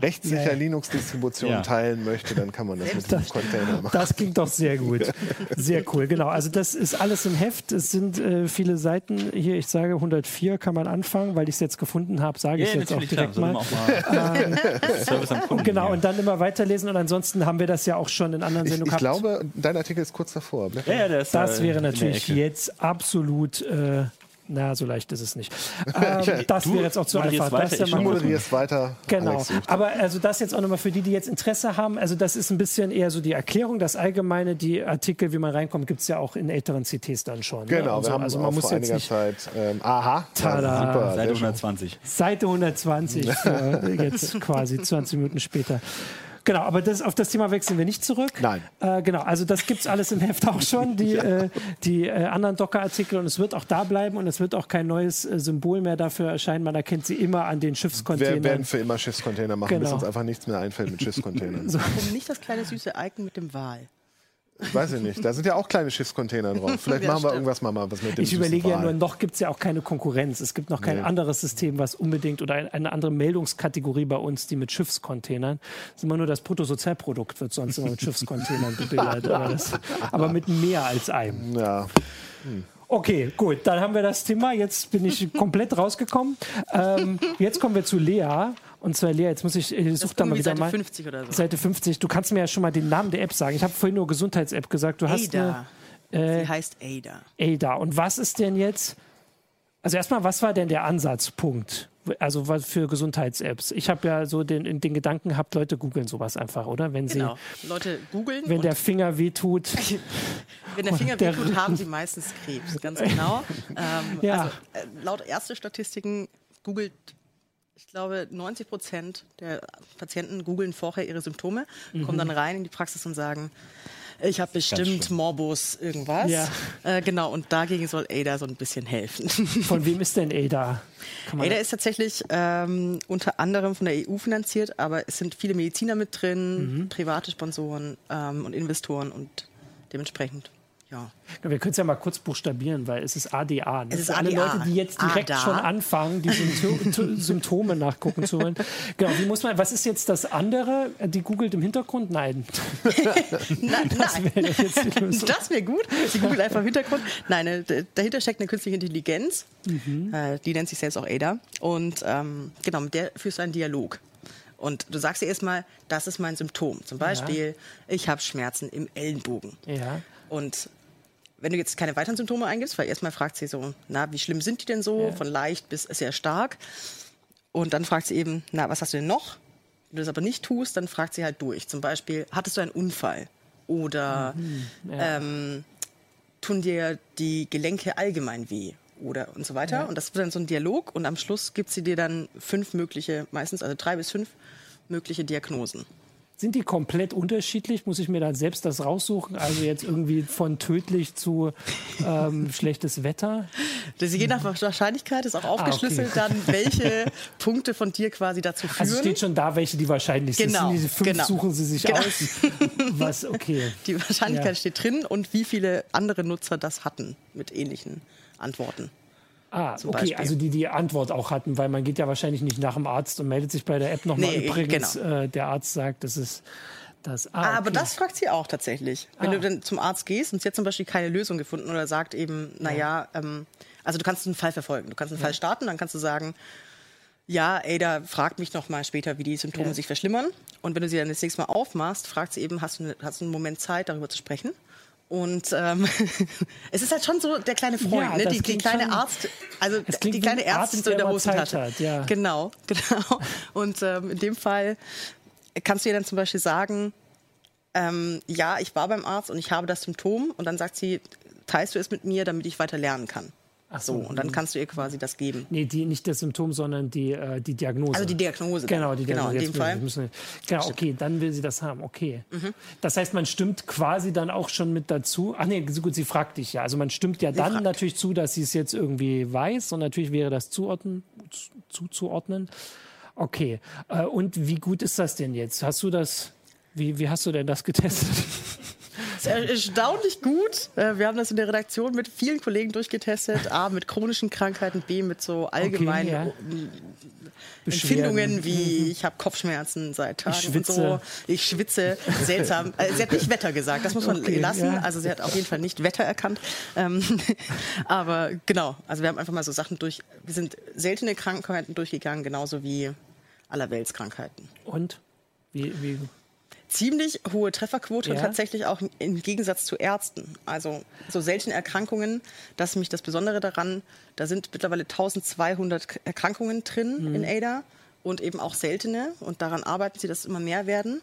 rechtssicher Ja, ja. Linux-Distribution Ja. teilen möchte, dann kann man das mit dem Container machen. Das klingt doch sehr gut. Sehr cool, genau. Also das ist alles im Heft. Es sind äh, viele Seiten. Hier, ich sage 104 kann man anfangen, weil ich es jetzt gefunden habe, sage ich Ja, es jetzt auch klar. direkt Soll mal. auch mal Service am Kunden. Genau, und dann immer weiterlesen. Und ansonsten haben wir das ja auch schon in anderen Ich, Sendungen ich gehabt. glaube, dein Artikel ist kurz davor. Blätter ja, ja, der ist, Das äh, wäre natürlich jetzt absolut. Äh, na, so leicht ist es nicht. Ähm, das Du wäre jetzt auch zu moderierst einfach. weiter, Das Du moderierst weiter. Genau. Alex. Aber also das jetzt auch nochmal für die, die jetzt Interesse haben. Also das ist ein bisschen eher so die Erklärung, das Allgemeine, die Artikel, wie man reinkommt, gibt es ja auch in älteren CTs dann schon. ne? Genau, so. wir haben also auch man muss vor jetzt einiger nicht Zeit. Ähm, aha, Tada. ja, super. Seite sehr schön. 120. Seite 120 für jetzt quasi 20 Minuten später. Genau, aber das, auf das Thema wechseln wir nicht zurück. Nein. Äh, genau, also das gibt es alles im Heft auch schon, die, äh, die äh, anderen Docker-Artikel und es wird auch da bleiben und es wird auch kein neues äh, Symbol mehr dafür erscheinen. Man erkennt sie immer an den Wir Schiffscontainern. werden für immer Schiffscontainer machen, bis Genau. uns einfach nichts mehr einfällt mit Schiffscontainern. Und nicht das kleine süße Icon mit dem Wal. Ich weiß ich nicht. Da sind ja auch kleine Schiffscontainer drauf. Vielleicht Ja, machen wir stimmt. irgendwas mal, mal was mit dem Ich überlege ja nur, noch gibt es ja auch keine Konkurrenz. Es gibt noch kein Nee. anderes System, was unbedingt oder ein- eine andere Meldungskategorie bei uns, die mit Schiffscontainern. Das ist immer nur das Bruttosozialprodukt, wird sonst immer mit Schiffscontainern gebildet. aber, das, aber mit mehr als einem. Ja, Okay, gut, dann haben wir das Thema. Jetzt bin ich komplett rausgekommen. Ähm, jetzt kommen wir zu Lea. Und zwar, Lea, jetzt muss ich, ich ist da mal wieder Seite mal. 50 oder so. Seite 50. Du kannst mir ja schon mal den Namen der App sagen. Ich habe vorhin nur Gesundheits-App gesagt. Du hast Ada. eine Sie heißt Ada. Ada. Und was ist denn jetzt? Also erstmal, was war denn der Ansatzpunkt? Also was für Gesundheits-Apps? Ich habe ja so den, den Gedanken gehabt, Leute googeln sowas einfach, oder? Wenn sie, Genau. Leute googeln. wenn der Finger wehtut. Wenn der Finger der wehtut, haben sie meistens Krebs, ganz genau. Ähm, Ja. Also, äh, laut erste Statistiken googelt, ich glaube, 90 Prozent der Patienten googeln vorher ihre Symptome, Mhm. kommen dann rein in die Praxis und sagen, ich habe bestimmt Morbus irgendwas. Ja. Äh, genau, und dagegen soll Ada so ein bisschen helfen. Von wem ist denn Ada? Ada ist tatsächlich ähm, unter anderem von der EU finanziert, aber es sind viele Mediziner mit drin, Mhm. private Sponsoren ähm, und Investoren und dementsprechend, ja. Ja, Wir können es ja mal kurz buchstabieren, weil es ist ADA. Ne? Es ist Für alle ADA. Leute, die jetzt direkt ADA. schon anfangen, die Sympto Symptome nachgucken zu wollen. Genau, wie muss man, was ist jetzt das andere? Die googelt im Hintergrund? Nein. Nein, nein. wäre die. Das wäre gut. Sie googelt einfach im Hintergrund. Nein, äh, dahinter steckt eine künstliche Intelligenz. Mhm. Äh, die nennt sich selbst auch Ada. Und ähm, genau, mit der führst du einen Dialog. Und du sagst ihr erstmal, das ist mein Symptom. Zum Beispiel, ich habe Schmerzen im Ellenbogen. Ja. Und wenn du jetzt keine weiteren Symptome eingibst, weil erstmal fragt sie so, na, wie schlimm sind die denn so? Ja. Von leicht bis sehr stark. Und dann fragt sie eben, na, was hast du denn noch? Wenn du das aber nicht tust, dann fragt sie halt durch. Zum Beispiel, hattest du einen Unfall? Oder ähm, tun dir die Gelenke allgemein weh? Oder und so weiter. Und das wird dann so ein Dialog. Und am Schluss gibt sie dir dann fünf mögliche, meistens also drei bis fünf mögliche Diagnosen. Sind die komplett unterschiedlich? Muss ich mir dann selbst das raussuchen? Also jetzt irgendwie von tödlich zu ähm, schlechtes Wetter? Das je nach Wahrscheinlichkeit ist auch aufgeschlüsselt Ah, okay. dann, welche Punkte von dir quasi dazu führen. Also steht schon da, welche die wahrscheinlich sind. Genau, Diese fünf genau. suchen sie sich Genau. aus. Was, okay. die Wahrscheinlichkeit Ja. steht drin und wie viele andere Nutzer das hatten mit ähnlichen Antworten. Ah, okay, Beispiel. also die die Antwort auch hatten, weil man geht ja wahrscheinlich nicht nach dem Arzt und meldet sich bei der App nochmal. Nee, Übrigens, genau. äh, der Arzt sagt, das ist das. Ah, Aber okay. das fragt sie auch tatsächlich. Wenn Ah. du dann zum Arzt gehst und sie hat zum Beispiel keine Lösung gefunden oder sagt eben, naja, ähm, also du kannst einen Fall verfolgen. Du kannst einen Fall starten, dann kannst du sagen, ja, Ada fragt mich noch mal später, wie die Symptome Ja. sich verschlimmern. Und wenn du sie dann das nächste Mal aufmachst, fragt sie eben, hast du, hast du einen Moment Zeit, darüber zu sprechen? Und ähm, es ist halt schon so der kleine Freund, Ja, ne? die, die kleine schon- Arzt, also die kleine Ärztin so in der Hosentasche. hat, ja. Genau, genau. Und ähm, in dem Fall kannst du ihr dann zum Beispiel sagen, ähm, ja, ich war beim Arzt und ich habe das Symptom und dann sagt sie, teilst du es mit mir, damit ich weiter lernen kann. Ach So, und dann kannst du ihr quasi das geben. Nee, die, nicht das Symptom, sondern die, äh, die Diagnose. Also die Diagnose. dann. Genau, die genau, Diagnose. in Jetzt dem Fall. Müssen genau, okay, dann will sie das haben. Okay. Mhm. Das heißt, man stimmt quasi dann auch schon mit dazu. Ach nee, so gut, sie fragt dich ja. Also man stimmt ja dann fragt. natürlich zu, dass sie es jetzt irgendwie weiß und natürlich wäre das zuordnen, zu- zuzuordnen. Okay. Äh, und wie gut ist das denn jetzt? Hast du das, wie, wie hast du denn das getestet? Ist erstaunlich gut. Äh, Wir haben das in der Redaktion mit vielen Kollegen durchgetestet. A, mit chronischen Krankheiten, B, mit so allgemeinen ja. mit Empfindungen wie ich habe Kopfschmerzen seit Tagen Ich und so. Ich schwitze. Seltsam. Äh, sie hat nicht Wetter gesagt, das muss man Okay, lassen. ja. Also sie hat auf jeden Fall nicht Wetter erkannt. Ähm, aber genau, also wir haben einfach mal so Sachen durch. Wir sind seltene Krankheiten durchgegangen, genauso wie Allerweltskrankheiten. Und? Wie, wie, ziemlich hohe Trefferquote und Ja. tatsächlich auch im Gegensatz zu Ärzten. Also so seltene Erkrankungen, das ist nämlich das Besondere daran, da sind mittlerweile 1200 K- Erkrankungen drin Mhm. in ADA und eben auch seltene und daran arbeiten sie, dass es immer mehr werden.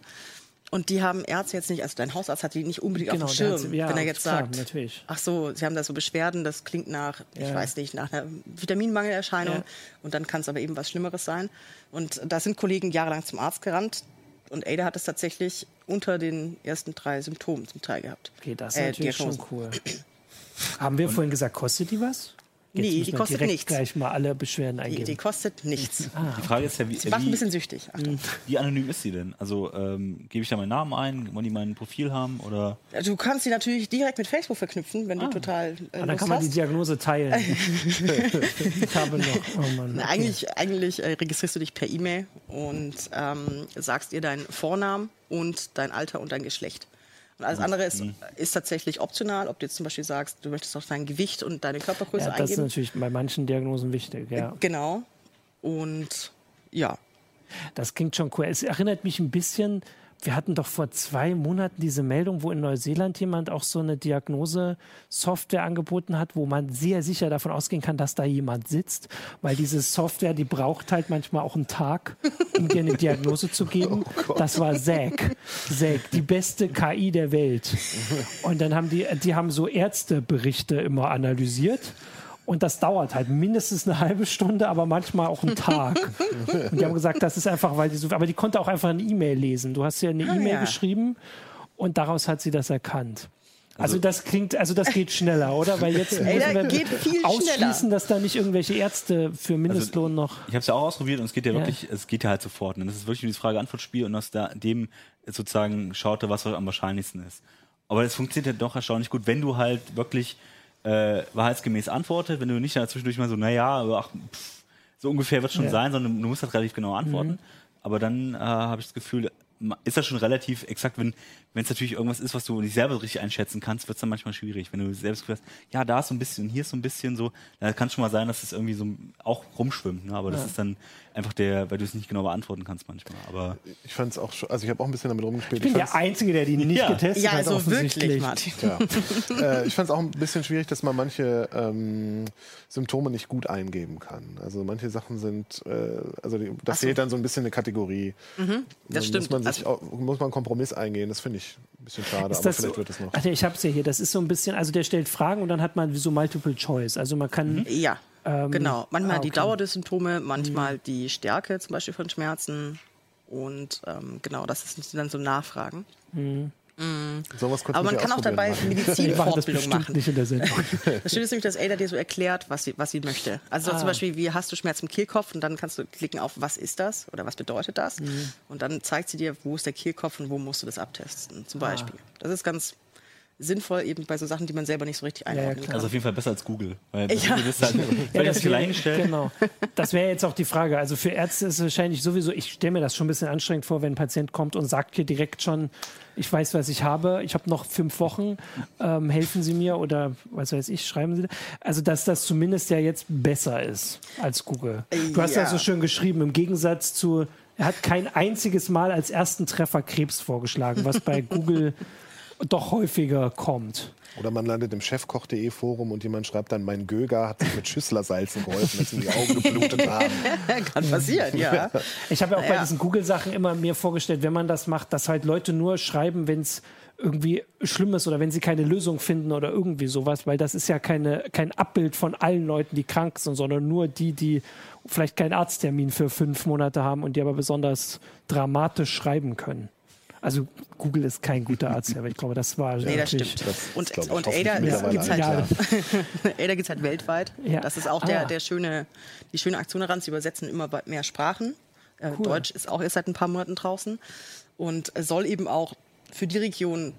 Und die haben Ärzte jetzt nicht, also dein Hausarzt hat die nicht unbedingt Genau, auf dem der Schirm, ja, wenn er jetzt klar, sagt, natürlich. ach so, sie haben da so Beschwerden, das klingt nach, ich Ja. weiß nicht, nach einer Vitaminmangelerscheinung Ja. und dann kann es aber eben was Schlimmeres sein. Und da sind Kollegen jahrelang zum Arzt gerannt und Ada hat es tatsächlich unter den ersten drei Symptomen zum Teil gehabt. okay, das ist Äh, natürlich schon cool. Haben wir vorhin gesagt, kostet die was? Jetzt Nee, die kostet direkt nichts. gleich mal alle Beschwerden Die, eingeben. die kostet nichts. Die Frage ist ja, wie, Sie macht ein wie, bisschen süchtig. Achtung. wie anonym ist sie denn? Also ähm, gebe ich da meinen Namen ein, wollen die mein Profil haben oder Du kannst sie natürlich direkt mit Facebook verknüpfen, wenn du total äh, Und dann Lust kann man die hast. Diagnose teilen. ich habe noch. Oh Mann. Na, Eigentlich, eigentlich äh, registrierst du dich per E-Mail und ähm, sagst ihr deinen Vornamen und dein Alter und dein Geschlecht. Und alles andere ist, ist tatsächlich optional, ob du jetzt zum Beispiel sagst, du möchtest auch dein Gewicht und deine Körpergröße Ja, das ist eingeben. natürlich bei manchen Diagnosen wichtig. Ja. Genau. Und ja, Das klingt schon cool. Es erinnert mich ein bisschen, wir hatten doch vor zwei Monaten diese Meldung, wo in Neuseeland jemand auch so eine Diagnose-Software angeboten hat, wo man sehr sicher davon ausgehen kann, dass da jemand sitzt, weil diese Software, die braucht halt manchmal auch einen Tag, um dir eine Diagnose zu geben. das war Zack. Zack, die beste KI der Welt. Und dann haben die, die haben so Ärzteberichte immer analysiert. Und das dauert halt mindestens eine halbe Stunde, aber manchmal auch einen Tag. Und die haben gesagt, das ist einfach, weil die so. Aber die konnte auch einfach eine E-Mail lesen. Du hast ja eine E-Mail ja. geschrieben und daraus hat sie das erkannt. Also, das klingt, also das geht schneller, oder? Weil jetzt Ey, müssen da wir geht viel ausschließen, schneller. dass da nicht irgendwelche Ärzte für Mindestlohn noch. Ich habe es ja auch ausprobiert und es geht ja Ja. wirklich, es geht ja halt sofort. Und das ist wirklich nur dieses Frage-Antwort-Spiel und aus da, dem sozusagen schaute, was am wahrscheinlichsten ist. Aber es funktioniert ja doch erstaunlich gut, wenn du halt wirklich äh, wahrheitsgemäß antwortet, wenn du nicht dazwischendurch mal so, naja, ach, pff, so ungefähr wird schon Ja. Mhm. sein, sondern du musst halt relativ genau antworten. Aber dann äh, habe ich das Gefühl, ist das schon relativ exakt, wenn wenn es natürlich irgendwas ist, was du nicht selber richtig einschätzen kannst, wird es dann manchmal schwierig. Wenn du selbst hast, ja, da ist so ein bisschen, hier ist so ein bisschen so, dann kann es schon mal sein, dass es irgendwie so auch rumschwimmt. Ne? Aber das ist dann einfach der, weil du es nicht genau beantworten kannst manchmal. Aber Ich fand es auch schon, also ich habe auch ein bisschen damit rumgespielt. Ich bin der fand's- Einzige, der die nicht Ja. getestet ja hat. also offensichtlich. wirklich, Martin. Ja. äh, ich fand es auch ein bisschen schwierig, dass man manche ähm, Symptome nicht gut eingeben kann. Also manche Sachen sind, äh, also die, da so. fehlt dann so ein bisschen eine Kategorie. das Dann stimmt. Muss man, sich auch, muss man einen Kompromiss eingehen. Das finde ich ein bisschen schade, aber das vielleicht so, wird es noch. Ach, nee, ich habe es ja hier. Das ist so ein bisschen, also der stellt Fragen und dann hat man so Multiple Choice. Also man kann. Ja, genau. Manchmal ah, die okay. Mhm. Dauer der Symptome, manchmal die Stärke zum Beispiel von Schmerzen. Und ähm, genau, das sind dann so Nachfragen. Sowas kurz Aber man kann auch dabei Medizinfortbildung machen. nicht in der Sendung. Das Schöne ist nämlich, dass Ada dir so erklärt, was sie, was sie möchte. Also Ah. zum Beispiel, wie hast du Schmerz im Kehlkopf und dann kannst du klicken auf, was ist das oder was bedeutet das? Mhm. Und dann zeigt sie dir, wo ist der Kehlkopf und wo musst du das abtesten, Ah. zum Beispiel. Das ist ganz sinnvoll eben bei so Sachen, die man selber nicht so richtig einordnen klar. kann. also auf jeden Fall besser als Google. Weil das Ja. Google ist halt, Ja, das das viel wär- eingestellt. Genau. Das wäre jetzt auch die Frage. Also für Ärzte ist es wahrscheinlich sowieso, ich stelle mir das schon ein bisschen anstrengend vor, wenn ein Patient kommt und sagt hier direkt schon, ich weiß, was ich habe, ich habe noch fünf Wochen, ähm, helfen Sie mir oder was weiß ich, schreiben Sie. Also dass das zumindest ja jetzt besser ist als Google. Du hast ja Ja. so schön geschrieben, im Gegensatz zu, er hat kein einziges Mal als ersten Treffer Krebs vorgeschlagen, was bei Google doch häufiger kommt. Oder man landet im chefkoch.de Forum und jemand schreibt dann, mein Göger hat sich mit Schüsslersalzen geholfen, dass ihm die Augen geblutet haben. kann passieren, ja. Ich habe ja auch bei Ja. diesen Google-Sachen immer mir vorgestellt, wenn man das macht, dass halt Leute nur schreiben, wenn es irgendwie schlimm ist oder wenn sie keine Lösung finden oder irgendwie sowas, weil das ist ja keine, kein Abbild von allen Leuten, die krank sind, sondern nur die, die vielleicht keinen Arzttermin für fünf Monate haben und die aber besonders dramatisch schreiben können. Also Google ist kein guter Arzt, aber ich glaube, das war Nee, das stimmt. Das und und Ada gibt es halt, allen Ada gibt's halt weltweit. Ja. Das ist auch Ah. der, der schöne, die schöne Aktion daran. Sie übersetzen immer mehr Sprachen. Äh, Cool. Deutsch ist auch erst seit ein paar Monaten draußen und soll eben auch für die Region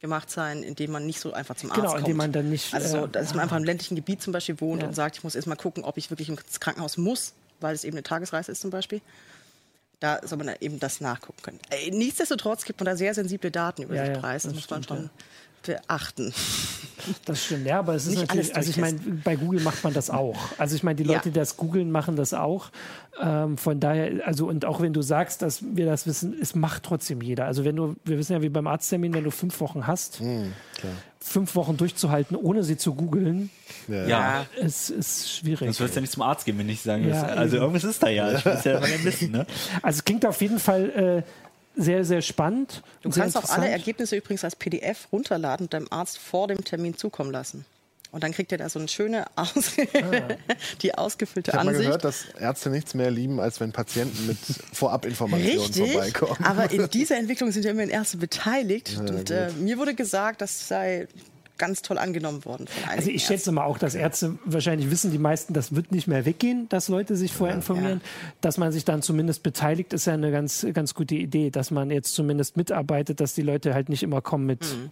gemacht sein, in dem man nicht so einfach zum Arzt Genau, kommt. indem man dann nicht, Also, so, äh, dass man einfach im ländlichen Gebiet zum Beispiel wohnt Ja. und sagt, ich muss erst mal gucken, ob ich wirklich ins Krankenhaus muss weil es eben eine Tagesreise ist zum Beispiel. Da soll man eben das nachgucken können. Äh, Nichtsdestotrotz gibt man da sehr sensible Daten über Ja, den Preis. Das, das muss man stimmt, schon beachten. Das stimmt, ja, aber es ist Nicht natürlich, alles also ich meine, bei Google macht man das auch. Also ich meine, die Ja. Leute, die das googeln, machen das auch. Ähm, von daher, also und auch wenn du sagst, dass wir das wissen, es macht trotzdem jeder. Also wenn du, wir wissen ja wie beim Arzttermin, wenn du fünf Wochen hast, fünf Wochen durchzuhalten, ohne sie zu googeln, Ja. ist, ist schwierig. Sonst würdest du ja nicht zum Arzt gehen, wenn ich sagen Ja. Also irgendwas ist da ja. Ich will es ja mal wissen, ne? Also es klingt auf jeden Fall äh, sehr, sehr spannend. Du sehr kannst auch alle. Ergebnisse übrigens als PDF runterladen und deinem Arzt vor dem Termin zukommen lassen. Und dann kriegt er da so eine schöne Aus die ausgefüllte Ich habe mal Ansicht. gehört, dass Ärzte nichts mehr lieben, als wenn Patienten mit Vorabinformationen Richtig, vorbeikommen. aber in dieser Entwicklung sind ja immerhin Ärzte beteiligt. und äh, mir wurde gesagt, das sei ganz toll angenommen worden von Also ich schätze mal auch, dass Ärzte wahrscheinlich wissen, die meisten, das wird nicht mehr weggehen, dass Leute sich vorher informieren. Dass man sich dann zumindest beteiligt, ist ja eine ganz, ganz gute Idee, dass man jetzt zumindest mitarbeitet, dass die Leute halt nicht immer kommen mit, Mhm.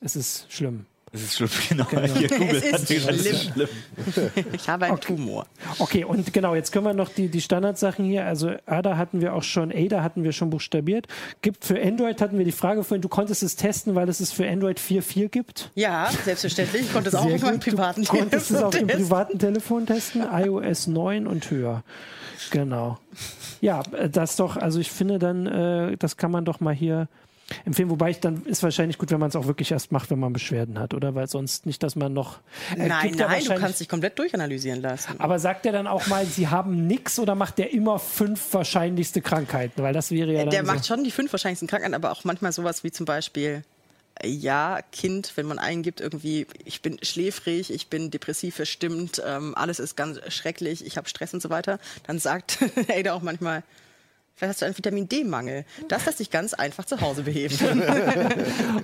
es ist schlimm. Das ist schlimm, genau. Hier, Google Es ist es schlimm. schlimm. Ich habe einen Tumor. Okay, und genau, jetzt können wir noch die, die Standardsachen hier, also ADA hatten wir auch schon, ADA hatten wir schon buchstabiert. Gibt für Android hatten wir die Frage vorhin, du konntest es testen, weil es es für Android 4.4 gibt. Ja, selbstverständlich. Ich konnte es auch Sehr auf meinem gut. privaten Du konntest es auf dem testen. privaten Telefon testen, iOS 9 und höher. Genau. Ja, äh, das doch, also ich finde dann, äh, das kann man doch mal hier empfehlen. Wobei ich dann ist wahrscheinlich gut, wenn man es auch wirklich erst macht, wenn man Beschwerden hat, oder? Weil sonst nicht, dass man noch. äh, Nein, nein, du kannst dich komplett durchanalysieren lassen. Aber sagt er dann auch mal, sie haben nix oder macht der immer fünf wahrscheinlichste Krankheiten? Weil das wäre ja dann Der so. macht schon die fünf wahrscheinlichsten Krankheiten, aber auch manchmal sowas wie zum Beispiel, äh, ja, Kind, wenn man eingibt, irgendwie, ich bin schläfrig, ich bin depressiv verstimmt, ähm, alles ist ganz schrecklich, ich habe Stress und so weiter, dann sagt Ada auch manchmal, vielleicht hast du einen Vitamin D-Mangel. Das lässt sich ganz einfach zu Hause beheben.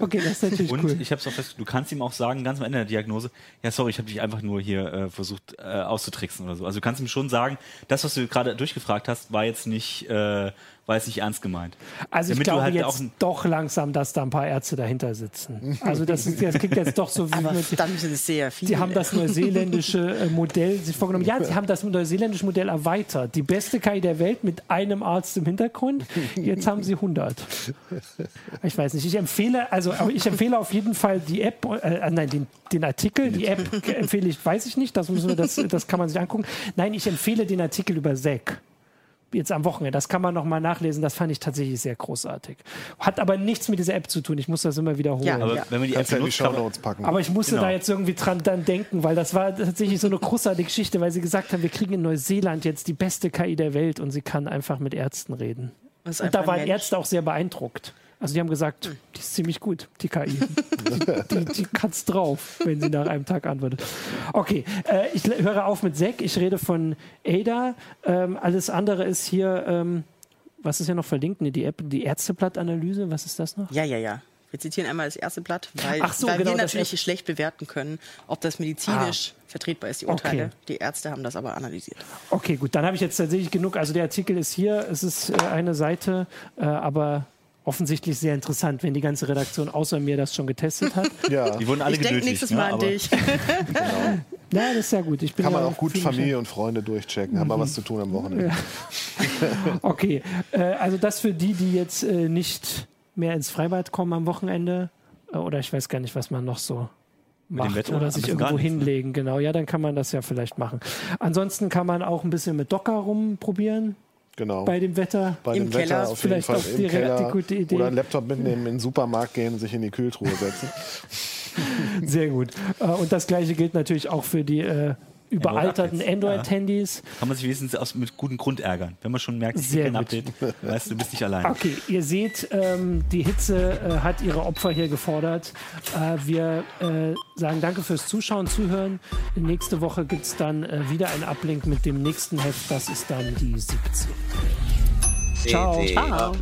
Okay, das ist natürlich Und cool. ich habe es auch fest, du kannst ihm auch sagen, ganz am Ende der Diagnose, ja sorry, ich habe dich einfach nur hier äh, versucht äh, auszutricksen oder so. Also du kannst ihm schon sagen, das, was du gerade durchgefragt hast, war jetzt nicht, äh, jetzt nicht ernst gemeint. Also ich Damit du glaube halt jetzt doch langsam, dass da ein paar Ärzte dahinter sitzen. Also das, ist, das klingt jetzt doch so wie aber mit, dann sind es sehr viele. Sie haben das neuseelische äh, Modell sich vorgenommen. Ja, sie haben das neuseelische Modell erweitert. Die beste KI der Welt mit einem Arzt im Hintergrund. Jetzt haben sie 100. Ich weiß nicht. Ich empfehle, also aber ich empfehle auf jeden Fall die App, äh, nein, den, den Artikel. Die App empfehle ich, weiß ich nicht. Das müssen wir, das, das kann man sich angucken. Nein, ich empfehle den Artikel über Zack jetzt am Wochenende. Das kann man noch mal nachlesen. Das fand ich tatsächlich sehr großartig. Hat aber nichts mit dieser App zu tun. Ich muss das immer wiederholen. Ja, Aber Ja. wenn man die App benutzt, kann man, packen. Aber ich musste Genau. da jetzt irgendwie dran dann denken, weil das war tatsächlich so eine großartige Geschichte, weil sie gesagt haben, wir kriegen in Neuseeland jetzt die beste KI der Welt und sie kann einfach mit Ärzten reden. Und da waren. Ärzte auch sehr beeindruckt. Also die haben gesagt, die ist ziemlich gut, die KI. die, die, die hat's drauf, wenn sie nach einem Tag antwortet. Okay, äh, ich höre auf mit Zack. Ich rede von Ada. Ähm, alles andere ist hier, ähm, was ist ja noch verlinkt? Nee, die App, die Ärzteblattanalyse, was ist das noch? Ja, ja, ja. Wir zitieren einmal das erste Blatt, weil, so, weil genau, wir natürlich schlecht bewerten können, ob das medizinisch vertretbar ist, die Urteile. Okay. Die Ärzte haben das aber analysiert. Okay, gut, dann habe ich jetzt tatsächlich genug. Also der Artikel ist hier, es ist äh, eine Seite, äh, aber offensichtlich sehr interessant, wenn die ganze Redaktion außer mir das schon getestet hat. ja, die wurden alle ich denke nächstes ne, Mal an aber- dich. ja, das ist ja gut. Ich bin kann man ja auch gut Familie und Freunde durchchecken. Haben wir was zu tun am Wochenende. Ja. Okay, äh, also das für die, die jetzt äh, nicht mehr ins Freibad kommen am Wochenende, äh, oder ich weiß gar nicht, was man noch so macht Wetter? oder sich irgendwo ne? hinlegen, genau. Ja, dann kann man das ja vielleicht machen. Ansonsten kann man auch ein bisschen mit Docker rumprobieren Genau. bei dem Wetter. Bei Im dem Keller Wetter auf jeden vielleicht Fall auch im die Keller relativ gute Idee. oder einen Laptop mitnehmen, in den Supermarkt gehen, sich in die Kühltruhe setzen. Sehr gut. Äh, Und das gleiche gilt natürlich auch für die äh, überalterten Android-Handys. Kann man sich wenigstens aus, mit gutem Grund ärgern. Wenn man schon merkt, es Sehr gibt kein. Update, weißt du, du bist nicht allein. Okay, ihr seht, ähm, die Hitze äh, hat ihre Opfer hier gefordert. Äh, wir äh, sagen danke fürs Zuschauen, Zuhören. Nächste Woche gibt es dann äh, wieder einen Uplink mit dem nächsten Heft. Das ist dann die 17. Ciao. Ciao.